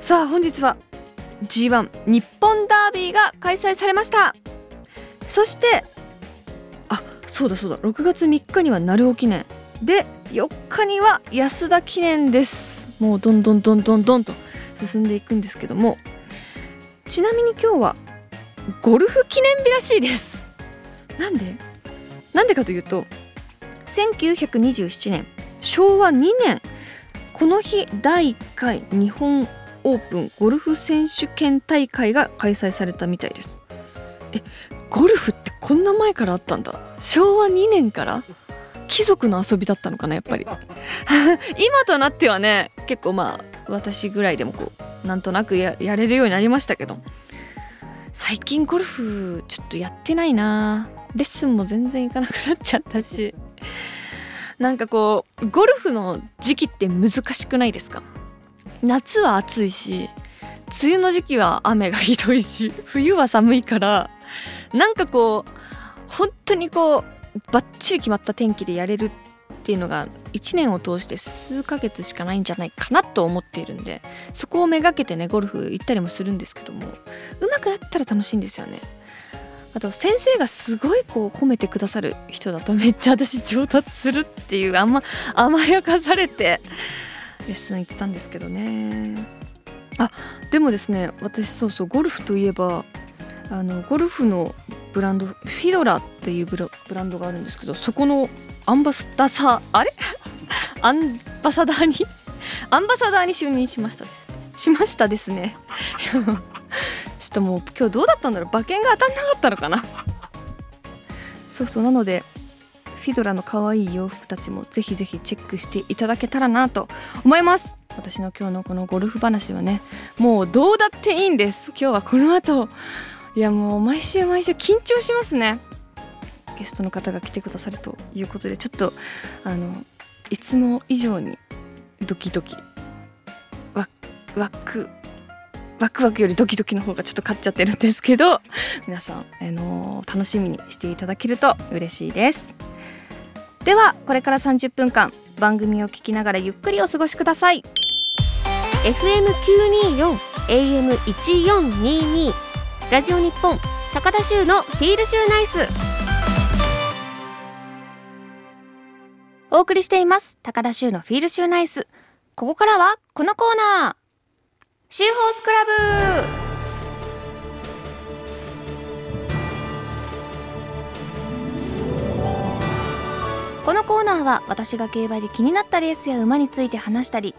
さあ本日は G1 日本ダービーが開催されました。そしてあそうだそうだ。6月3日には鳴尾記念。で4日には安田記念です。もうどんどんどんどんどんと進んでいくんですけども。ちなみに今日はゴルフ記念日らしいです。なんで？なんでかというと1927年昭和2年。この日第1回日本オープンゴルフ選手権大会が開催されたみたいです。えゴルフってこんな前からあったんだ。昭和2年から？貴族の遊びだったのかなやっぱり。今となってはね結構まあ私ぐらいでもこうなんとなくやれるようになりましたけど。最近ゴルフちょっとやってないな。レッスンも全然行かなくなっちゃったし。なんかこうゴルフの時期って難しくないですか？夏は暑いし梅雨の時期は雨がひどいし 冬は寒いからなんかこう本当にこうバッチリ決まった天気でやれるっていうのが1年を通して数ヶ月しかないんじゃないかなと思っているんでそこをめがけてねゴルフ行ったりもするんですけども上手くなったら楽しいんですよね。あと先生がすごいこう褒めてくださる人だとめっちゃ私上達するっていうあんま甘やかされてレッスン行ってたんですけどね。あでもですね私そうそうゴルフといえばあのゴルフのブランドフィドラっていうブラブランドがあるんですけどそこのアンバサダーあれ？アンバサダーに？アンバサダーに就任しましたです。しましたですね。ちょっともう今日どうだったんだろう？馬券が当たんなかったのかな？そうそうなのでフィドラの可愛い洋服たちもぜひぜひチェックしていただけたらなと思います。私の今日のこのゴルフ話はねもうどうだっていいんです。今日はこの後。いやもう毎週毎週緊張しますね。ゲストの方が来てくださるということでちょっとあのいつも以上にドキドキワワクワクワクよりドキドキの方がちょっと勝っちゃってるんですけど皆さん、あの楽しみにしていただけると嬉しいです。ではこれから30分間番組を聞きながらゆっくりお過ごしください。FM924 AM1422 ラジオ日本高田修のフィールシューナイス。お送りしています高田修のフィールシューナイス。ここからはこのコーナー。シーホースクラブこのコーナーは私が競馬で気になったレースや馬について話したり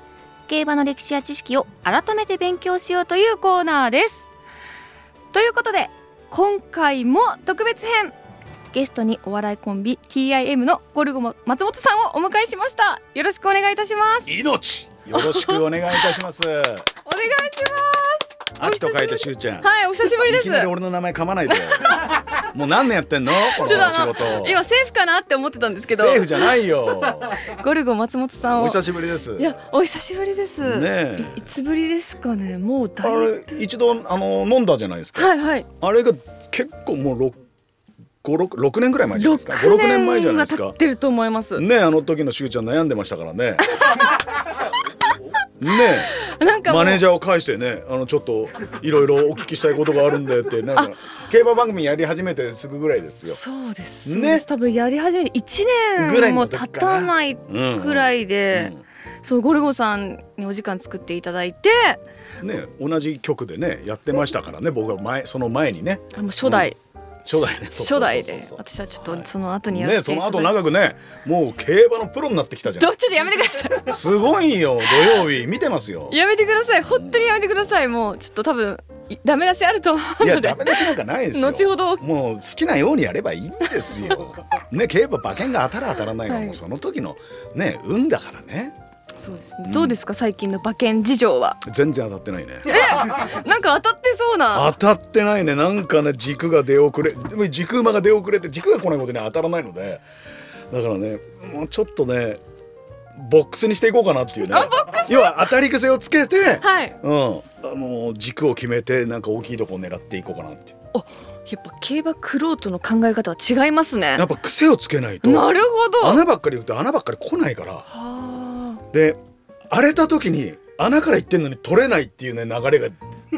競馬の歴史や知識を改めて勉強しようというコーナーです。ということで今回も特別編ゲストにお笑いコンビ TIM のゴルゴも松本さんをお迎えしました。よろしくお願いいたします。命。よろしくお願いいたします。お願いします秋と書いてしゅうちゃん。はいお久しぶりです。いきなり俺の名前噛まないで。もう何年やってんの？この仕事。今セーフかなって思ってたんですけど。セーフじゃないよ。ゴルゴ松本さんを。お久しぶりです。いやお久しぶりです。ねえ。いいつぶりですかね？もうあだい一度あの飲んだじゃないですか。はいはい。あれが結構もう六五六六年ぐらい前じゃないですか。五6六年前じゃないですか。経ってると思います。ねあの時のしゅうちゃん悩んでましたからね ねなんかマネージャーを介してねあのちょっといろいろお聞きしたいことがあるんでってなんか競馬番組やり始めてすぐぐらいですよ。そうです。ね。多分やり始めて1ぐらい年も経たないくらいで、そうゴルゴさんにお時間作っていただいて。うんね同じ曲でねやってましたからね僕は前その前にね。あもう初代、初代ね。初代。で。私はちょっとその後にやらねせてその後長くねもう競馬のプロになってきたじゃどちょっとやめてください。んすごいよ土曜日。見てますよ。やめてください。本当にやめてください。もうちょっと多分いダメ出しあると思ういやのでダメ出しなんかないですよ。後ほど。もう好きなようにやればいいんですよ。ね競馬馬券が当たる当たらないのははい。もうその時のね運だからねそうですね、うん。どうですか最近の馬券事情は？全然当たってないね。なんか当たってそうな。当たってないね。なんかね軸が出遅れでも軸馬が出遅れて軸が来ないことには当たらないので。だからねもうちょっとねボックスにしていこうかなっていうね。要は当たり癖をつけて、はい。うん、あの軸を決めてなんか大きいとこを狙っていこうかなっていう。やっぱ競馬クロートの考え方は違いますね。やっぱ癖をつけないと。なるほど。穴ばっかり言うと穴ばっかり来ないから。はで荒れた時に穴から行ってんのに取れないっていうね流れが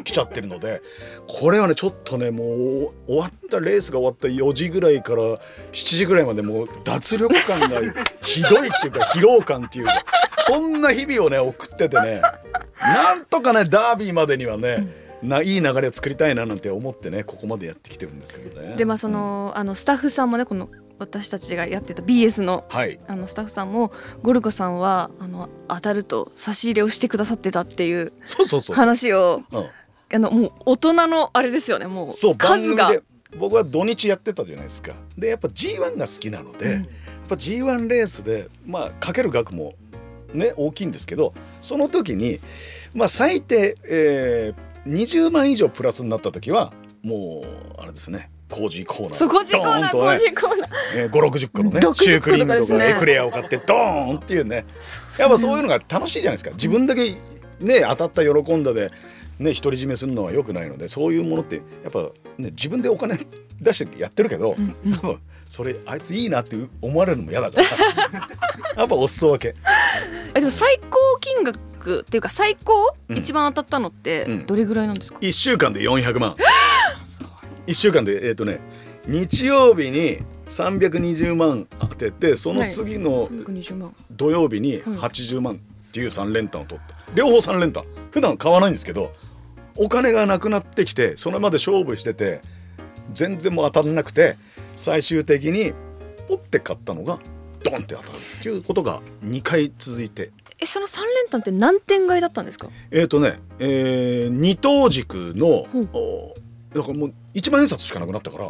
来ちゃってるのでこれはねちょっとねもう終わったレースが終わった4時ぐらいから7時ぐらいまでもう脱力感がひどいっていうか 疲労感っていうかそんな日々をね送っててねなんとかねダービーまでにはね、ないい流れを作りたいななんて思ってねここまでやってきてるんですけどね。でまあその,、あのスタッフさんもねこの私たちがやってた BS のはい。あのスタッフさんもゴルゴさんはあの当たると差し入れをしてくださってたっていうそうそうそう、話をうん。あのもう大人のあれですよねもう数が。僕は土日やってたじゃないですか。でやっぱ G1 が好きなので、うん。やっぱ G1 レースでまあかける額もね大きいんですけどその時にまあ最低、えー、20万以上プラスになった時はもうあれですね工事コーナー。そコーナー工事コーナー。えー、560個のね60シュークリームとかエクレアを買ってドーンっていうね。やっぱそういうのが楽しいじゃないですか。自分だけね当たった喜んだでね独り占めするのは良くないのでそういうものってやっぱね自分でお金出してやってるけど、うんうん。多分それあいついいなって思われるのも嫌だから。やっぱお裾分け。えでも最高金額っていうか最高、うん。一番当たったのってうん。どれぐらいなんですか、1週間で400万1週間でえっ、とね日曜日に320万当ててその次の320万。土曜日に80万っていう3連単を取った。両方3連単。普段買わないんですけどお金がなくなってきてそれまで勝負してて全然もう当たらなくて最終的にポッて買ったのがドンって当たるっていうことが2回続いて。えその3連単って何点買いだったんですか？えっ、とね、えー二等軸の、うんおだからもう1万円札しかなくなったから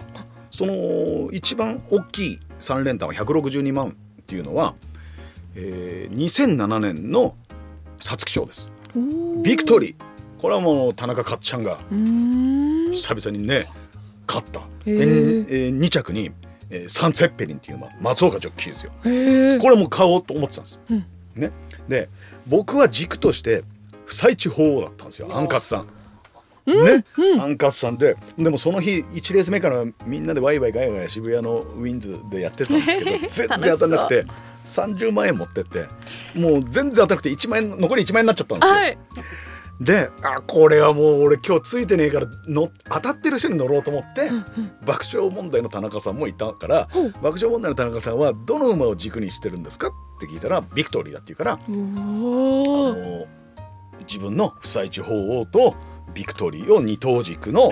その一番大きい3連単は162万っていうのは、えー2007年の皐月賞です。ビクトリー。これはもう田中かっちゃんが久々にね勝った。へで、ーえ2着に、えーサン・ツェッペリンっていう馬松岡ジョッキーですよ。これも買おうと思ってたんですよ、うん。ね、で僕は軸として不採地法だったんですよアンカツさん。ね、アンカツさんで。でもその日1レース目からみんなでワイワイガヤガヤ渋谷のウィンズでやってたんですけど 全然当たらなくて30万円持ってって。もう全然当たらなくて1万円残り1万円になっちゃったんですよ。はい。であこれはもう俺今日ついてねえからの当たってる人に乗ろうと思って、爆笑問題の田中さんもいたから、ほう。爆笑問題の田中さんはどの馬を軸にしてるんですかって聞いたらビクトリーだって言うから、おあおの自分の不採地法王とビクトリーを二等軸の、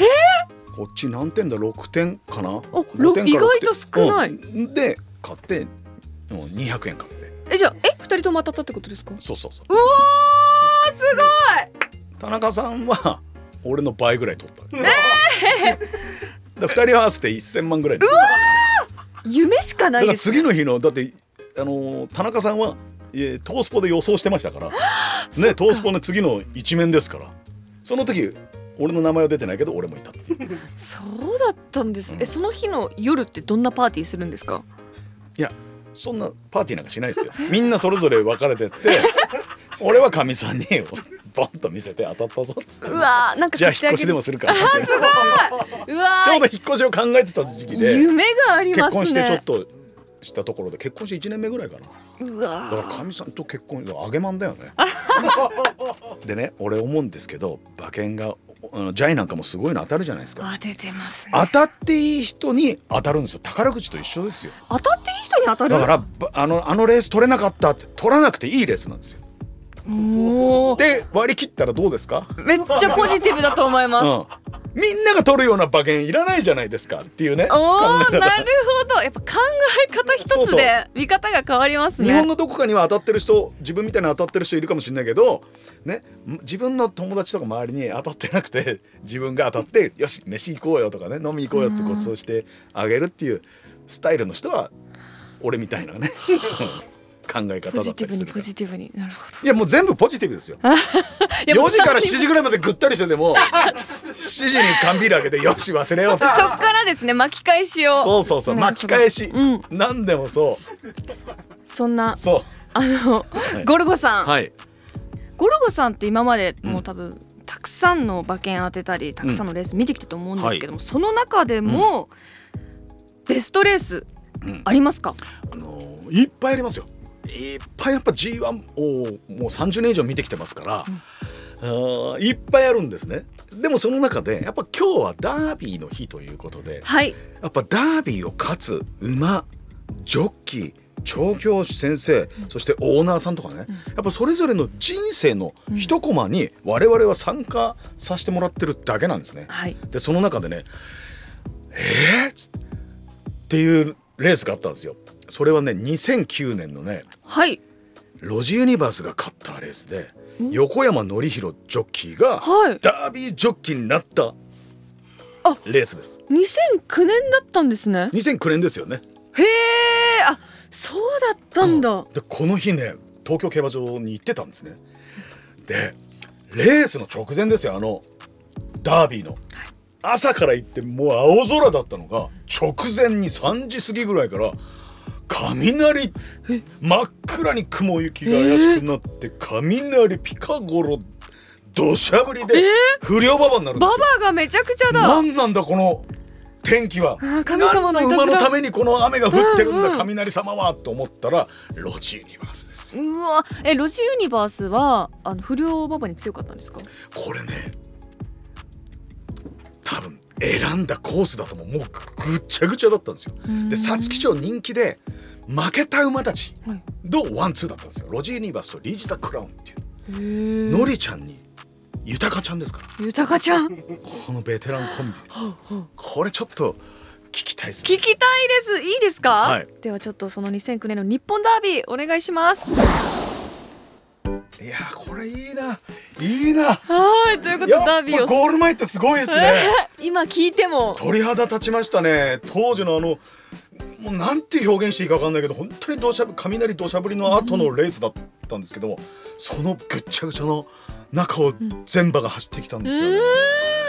こっち何点だ？6点かな？お5点か意外と少ない。うん。で買ってうん200円買って。えじゃあえ？二人とも当たったってことですか？そうそうそう。うわーすごい！田中さんは俺の倍ぐらい取った。えー、2人合わせて1000万ぐらい。だか夢しかないらです次の日のだってあのー田中さんは、えートースポで予想してましたから。ねトースポの次の一面ですからその時俺の名前は出てないけど俺もいたっていう。そうだったんです、うん。えその日の夜ってどんなパーティーするんですか？いやそんなパーティーなんかしないですよ。みんなそれぞれ分かれてって 俺はかみさんにボンと見せて当たったぞっつって。うわーなんかじゃあ引っ越しでもするからあーすごい。うわー。ちょうど引っ越しを考えてた時期で夢があり結ますね。婚してちょっとしたところで結婚して1年目ぐらいかなうだからわかみさんと結婚揚げまんだよね。でね俺思うんですけど馬券がジャイなんかもすごいの当たるじゃないですか。ー当ててますね。当たっていい人に当たるんですよ。宝くじと一緒ですよ。当たっていい人に当たる？だからばあのあのレース取れなかったって取らなくていいレースなんですよ。で割り切ったらどうですか？めっちゃポジティブだと思います、うんみんなが取るような馬券いらないじゃないですかっていうね。おなるほど。やっぱ考え方一そうそう。つで見方が変わりますね。日本のどこかには当たってる人自分みたいに当たってる人いるかもしれないけど、ね、自分の友達とか周りに当たってなくて 自分が当たってよし飯行こうよとかね飲み行こうよってご馳走してあげるっていうスタイルの人は俺みたいなね 考え方だポジティブったりするポジティブに。なるほいやもう全部ポジティブですよ。どいや4時から7伝わり時ぐらいまでぐったりしてても7時に缶ビール開けてよし忘れよう。そっからですね巻き返しを。そうそうそう巻き返し、うん。何でもそそんなう。そあの、い。ゴルゴさん、うはい。ゴルゴさんって今までうん。もう多分、たくさんの馬券当てたりたくさんのレース見てきたと思うんですけども、その中でも、ベストレースうん。ありますか、あのーいっぱいありますよいっぱいやっぱ G1 をもう30年以上見てきてますから、あーいっぱいあるんですねでもその中でやっぱ今日はダービーの日ということではいやっぱダービーを勝つ馬ジョッキー調教師先生そしてオーナーさんとかね、やっぱそれぞれの人生の一コマに我々は参加させてもらってるだけなんですね。はいでその中でね「えー？っ?」っていうレースがあったんですよ。それはね2009年のねはい。ロジユニバースが勝ったレースで横山典弘ジョッキーがはい。ダービージョッキーになったあレースです。2009年だったんですね。2009年ですよね。へえあそうだったんだ、でこの日ね東京競馬場に行ってたんですね。でレースの直前ですよあのダービーの、朝から行ってもう青空だったのが直前に3時過ぎぐらいから雷。真っ暗に雲行きが怪しくなって、雷ピカゴロ土砂降りで不良馬場になるんでバすよ。バがめちゃくちゃだ。何なんだこの天気は。神様の馬のためにこの雨が降ってるんだ、うんうん。雷様はと思ったらロジユニバースですよ。うわえロジユニバースはあの不良馬場に強かったんですか？これね多分選んだコースだともうもうぐっちゃぐちゃだったんですよ。で皐月賞人気で負けた馬たちはい。のワンツーだったんですよ。ロジユニバースとリーチ・ザ・クラウンっていう。のりちゃんに豊ちゃんですから。豊ちゃん？このベテランコンビ。これちょっと聞きたいですね。聞きたいです。いいですか、はい。ではちょっとその2009年の日本ダービーお願いしますいやーこれいいな。いいな。はいということでダービーを。ゴール前ってすごいですね。今聞いても。鳥肌立ちましたね。当時のあのもうなんて表現していいか分かんないけど本当に土砂降雷土砂降りの後のレースだったんですけども、そのぐっちゃぐちゃの中を全馬が走ってきたんですよね、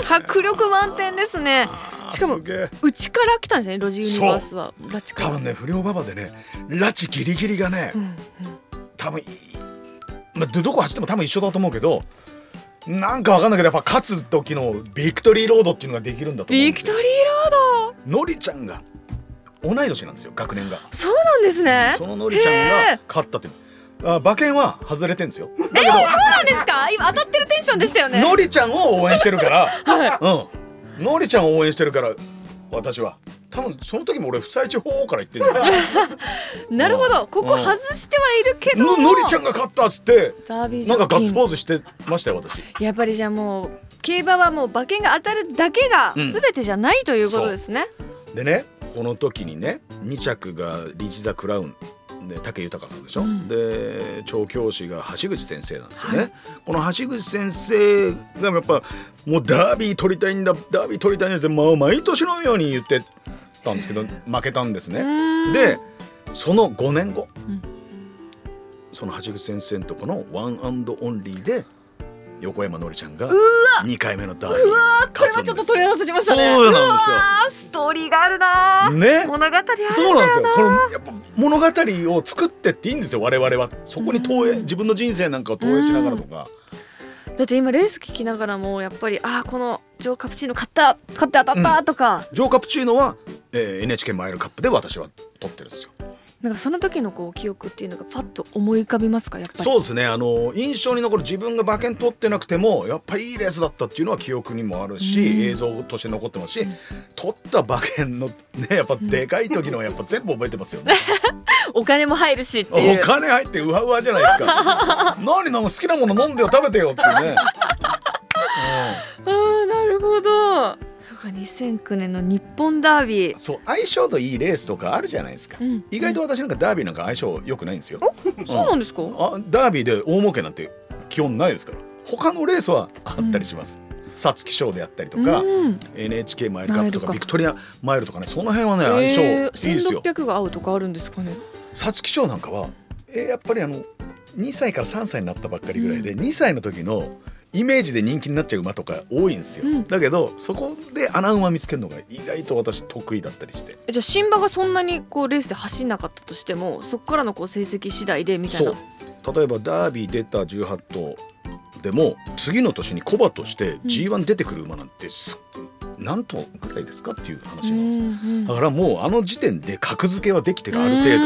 迫力満点ですね。しかもうちから来たんですねロジユニバースは。ラチから。多分ね不良馬場でね拉致ギリギリがね、うんうん。多分いまあ、どどこ走っても多分一緒だと思うけどなんか分かんないけどやっぱ勝つ時のビクトリーロードっていうのができるんだと思うんですよ。ビクトリーロード？のりちゃんが同い年なんですよ学年が。そうなんですね。そののりちゃんへがー。勝ったっていう。あ馬券は外れてんですよ。だけそうなんですか？今当たってるテンションでしたよね。どのりちゃんを応援してるからはうんのりちゃんを応援してるから私は多分その時も俺不在地方から言ってんだ なるほど。ここ外してはいるけどののりちゃんが勝ったっつってダービージなんかガッツポーズしてましたよ私。やっぱりじゃあもう競馬はもう馬券が当たるだけがうん。全てじゃないということですね、でねこの時にね2着がリチ・ザ・クラウンで武豊さんでしょ、うん。で調教師が橋口先生なんですよね、はい。この橋口先生がやっぱもうダービー取りたいんだダービー取りたいんだって、まあ、毎年のように言ってたんですけど負けたんですうね。でその5年後、うん。その橋口先生のとこのワンアンドオンリーで横山のりちゃんがうわ。2回目のダービーうわーこれはちょっと鳥肌立ちましたね。そうなんですよ。ストーリーがあるなー。ね。物語そうなんですよ。このやっぱ物語を作ってっていいんですよ我々は。そこに投影自分の人生なんかを投影しながらとか。だって今レース聞きながらもやっぱりああこのジョーカプチーノ買った買って当たったとか、ジョーカプチーノは、えー NHK マイルカップで私は取ってるんですよ。なんかその時のこう記憶っていうのがパッと思い浮かびますか？やっぱり。そうですね。あの印象に残る自分が馬券取ってなくてもやっぱいいレースだったっていうのは記憶にもあるし、うん。映像として残ってますし、取った馬券のねやっぱでかい時のはやっぱ全部覚えてますよね。お金も入るしっていう。お金入ってうわうわじゃないですか。何飲む好きなもの飲んでよ食べてよっていうね、ああなるほどか2009年の日本ダービー。うん、そう相性のいいレースとかあるじゃないですか、うん。意外と私なんかダービーなんか相性良くないんですよ、そうなんですか、あダービーで大儲けなんて基本ないですから。他のレースはあったりします。皐月賞であったりとか、うん。NHK マイルカップとかかビクトリアマイルとかねその辺はね相性いいえーですよ。1600が合うとかあるんですかね？皐月賞なんかはえーやっぱりあの2歳から3歳になったばっかりぐらいで、2歳の時のイメージで人気になっちゃう馬とか多いんですよ、うん。だけどそこで穴馬見つけるのが意外と私得意だったりして。えじゃあ新馬がそんなにこうレースで走んなかったとしてもそこからのこう成績次第でみたいな。そう。例えばダービー出た18頭でも次の年にコバとして G1 出てくる馬なんてす何頭ぐらいですかっていう話うなんですんだからもうあの時点で格付けはできてるある程度。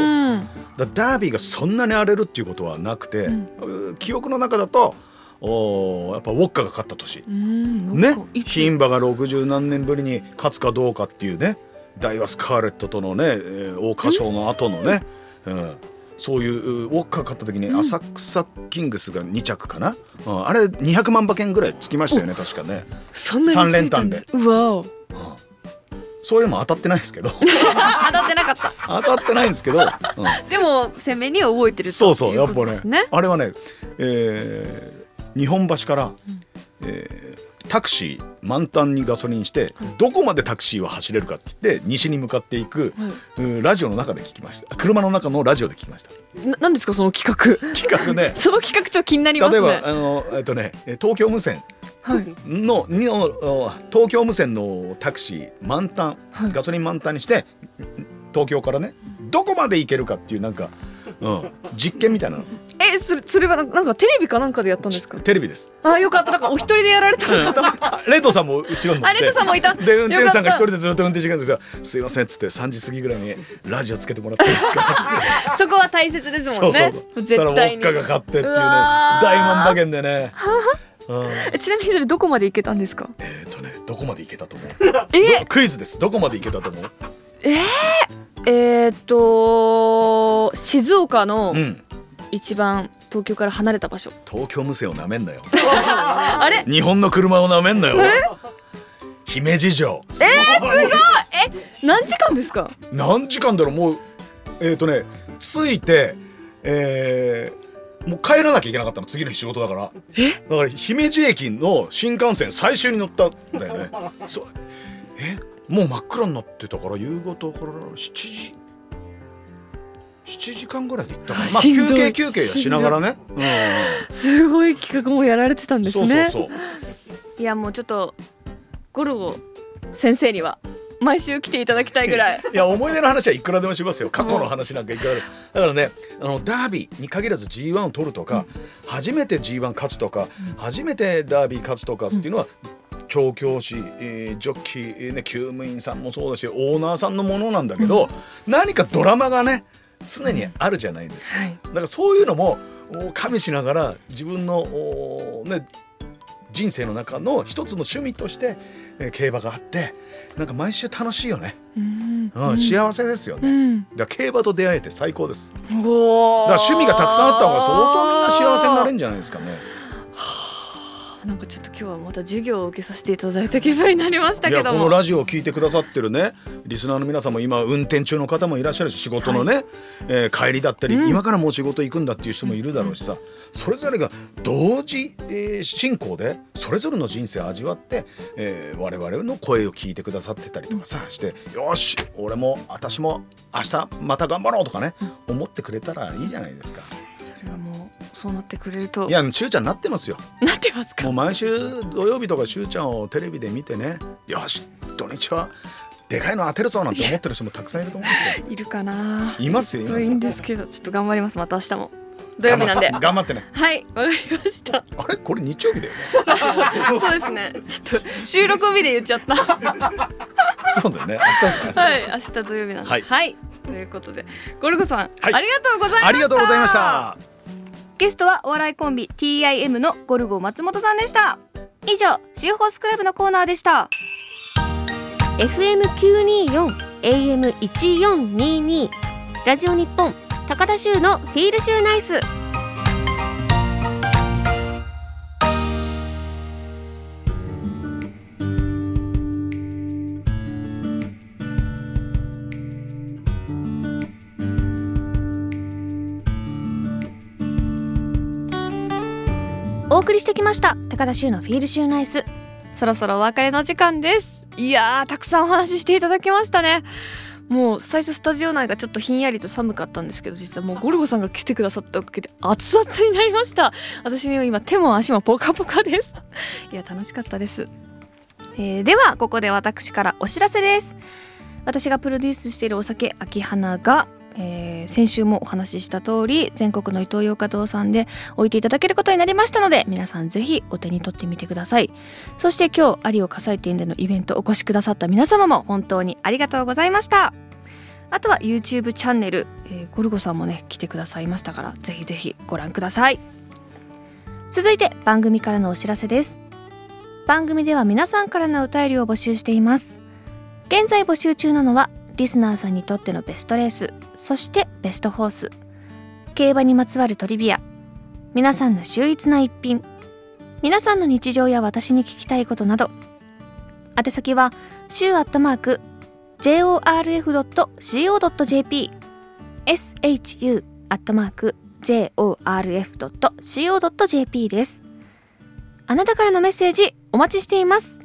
度だダービーがそんなに荒れるっていうことはなくて、うん。記憶の中だとおーやっぱウォッカが勝った年、うんね？牝馬が60何年ぶりに勝つかどうかっていうね。ダイワスカーレットとのね、えー、桜花賞の後のね、うん。そういうウォッカが勝った時にうん。浅草キングスが2着かな、うん。あれ200万馬券ぐらいつきましたよね確かね、そんなについたんで。すうわお。うん。それも当たってないですけど。当たってなかった。当たってないんですけど、うん。でも鮮明には覚えてるとそうそうやっぱねねあれはね、えー日本橋から、んえータクシー満タンにガソリンして、はい。どこまでタクシーは走れるかって言って西に向かっていく、ラジオの中で聞きました。車の中のラジオで聞きました。ななんですかその企画？企画で その企画ちょっと気になりますね。例えばあのえっとねえ東京無線。はい。のにお東京無線のタクシー満タンはい。ガソリン満タンにして東京からねどこまで行けるかっていうなんか、うん、実験みたいなのえそれそれはなんかテレビかなんかでやったんですか？テレビです。あよかった。なんかお一人でやられたのかと思ったあ レイトさんも後ろに乗って。あレッドさんもいた。で運転手さんが一人でずっと運転してくるんですよ「すいません」っつって3時過ぎぐらいに「ラジオつけてもらっていいですか?」たそこは大切ですそうそもんねうそしたらウォ絶対にッカが勝ってっていうねう大万馬券でね、うん、え ちなみにそれどこまで行けたんですか？えっ、とねどこまで行けたと思う？え？どクイズです。どこまで行けたと思う？えー、っと静岡のうん一番東京から離れた場所。東京無線をなめんなよ。あれ？日本の車をなめんなよ。姫路城。何時間ですか？何時間だろう？もうえっ、とね着いてえーもう帰らなきゃいけなかったの。次の日仕事だから。だから姫路駅の新幹線最終に乗ったんだよね。そう。え？もう真っ暗になってたから夕方から7時7時間ぐらいで行ったかなまあ休憩休憩しながらね。うんすごい企画もやられてたんですそうね。そうそう。いやもうちょっとゴルゴ先生には毎週来ていただきたいぐらい。いや思い出の話はいくらでもしますよ。過去の話なんかいくらでも。だからねあのダービーに限らず G1 を取るとか、初めて G1 勝つとか、初めてダービー勝つとかっていうのは、調教師、えージョッキーね、厩務員さんもそうだしオーナーさんのものなんだけど、何かドラマがね常にあるじゃないですか。はい。だからそういうのもお加味しながら自分のおね人生の中の一つの趣味として、えー競馬があってなんか毎週楽しいよね、うん。うん幸せですよね、うん。だから競馬と出会えて最高です。だから趣味がたくさんあった方が相当みんな幸せになれるんじゃないですかねなんかちょっと今日はまた授業を受けさせていただいた気分になりましたいやこのけどもラジオを聞いてくださってるねリスナーの皆さんも今運転中の方もいらっしゃるし仕事のね、えー帰りだったり、うん。今からもう仕事行くんだっていう人もいるだろうしさ、それぞれが同時、えー進行でそれぞれの人生を味わって、えー我々の声を聞いてくださってたりとかさしてよし俺も私も明日また頑張ろうとかね、思ってくれたらいいじゃないですか。それはもうそうなってくれると。いやしゅうちゃんなってますよ。なってますか？もう毎週土曜日とかしゅうちゃんをテレビで見てね。よし土日はでかいの当てるぞなんて思ってる人もたくさんいると思うんですよ。いるかな？いますよいますよいいんですけどちょっと頑張りますまた明日も。土曜日なんで。頑張ってね。はいわかりました。あれ？これ日曜日だよね。そうですね。ちょっと収録日で言っちゃった。そうだよね。明日はい明日土曜日なんで。はい。ということでゴルゴさん、はい。ありがとうございました。ありがとうございましたゲストはお笑いコンビ TIM のゴルゴ松本さんでした。以上シーホースクラブのコーナーでした。FM924 AM1422 ラジオ日本高田州のフィールシューナイス。お送りしてきました。高田州のフィールシューナイス。そろそろお別れの時間です。いやーたくさんお話ししていただきましたね。もう最初スタジオ内がちょっとひんやりと寒かったんですけど実はもうゴルゴさんが来てくださったおかげで熱々になりました。私には今手も足もポカポカです。いや楽しかったです、えーではここで私からお知らせです。私がプロデュースしているお酒秋花がえー先週もお話しした通り全国のイトーヨーカ堂さんで置いていただけることになりましたので皆さんぜひお手に取ってみてください。そして今日有オ火災店でのイベントお越しくださった皆様も本当にありがとうございました。あとは YouTube チャンネル、えーゴルゴさんもね来てくださいましたからぜひぜひご覧ください。続いて番組からのお知らせです。番組では皆さんからのお便りを募集しています。現在募集中なのはリスナーさんにとってのベストレースそしてベストホース。競馬にまつわるトリビア。皆さんの秀逸な一品。皆さんの日常や私に聞きたいことなど。宛先は週アットマーク jorf.co.jp shu アットマーク jorf.co.jp です。あなたからのメッセージお待ちしています。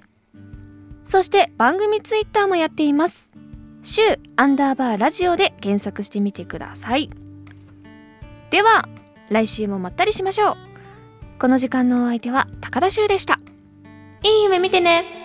そして番組ツイッターもやっています。週アンダーバーラジオで検索してみてください。では来週もまったりしましょう。この時間のお相手は高田修でした。いい夢見てね。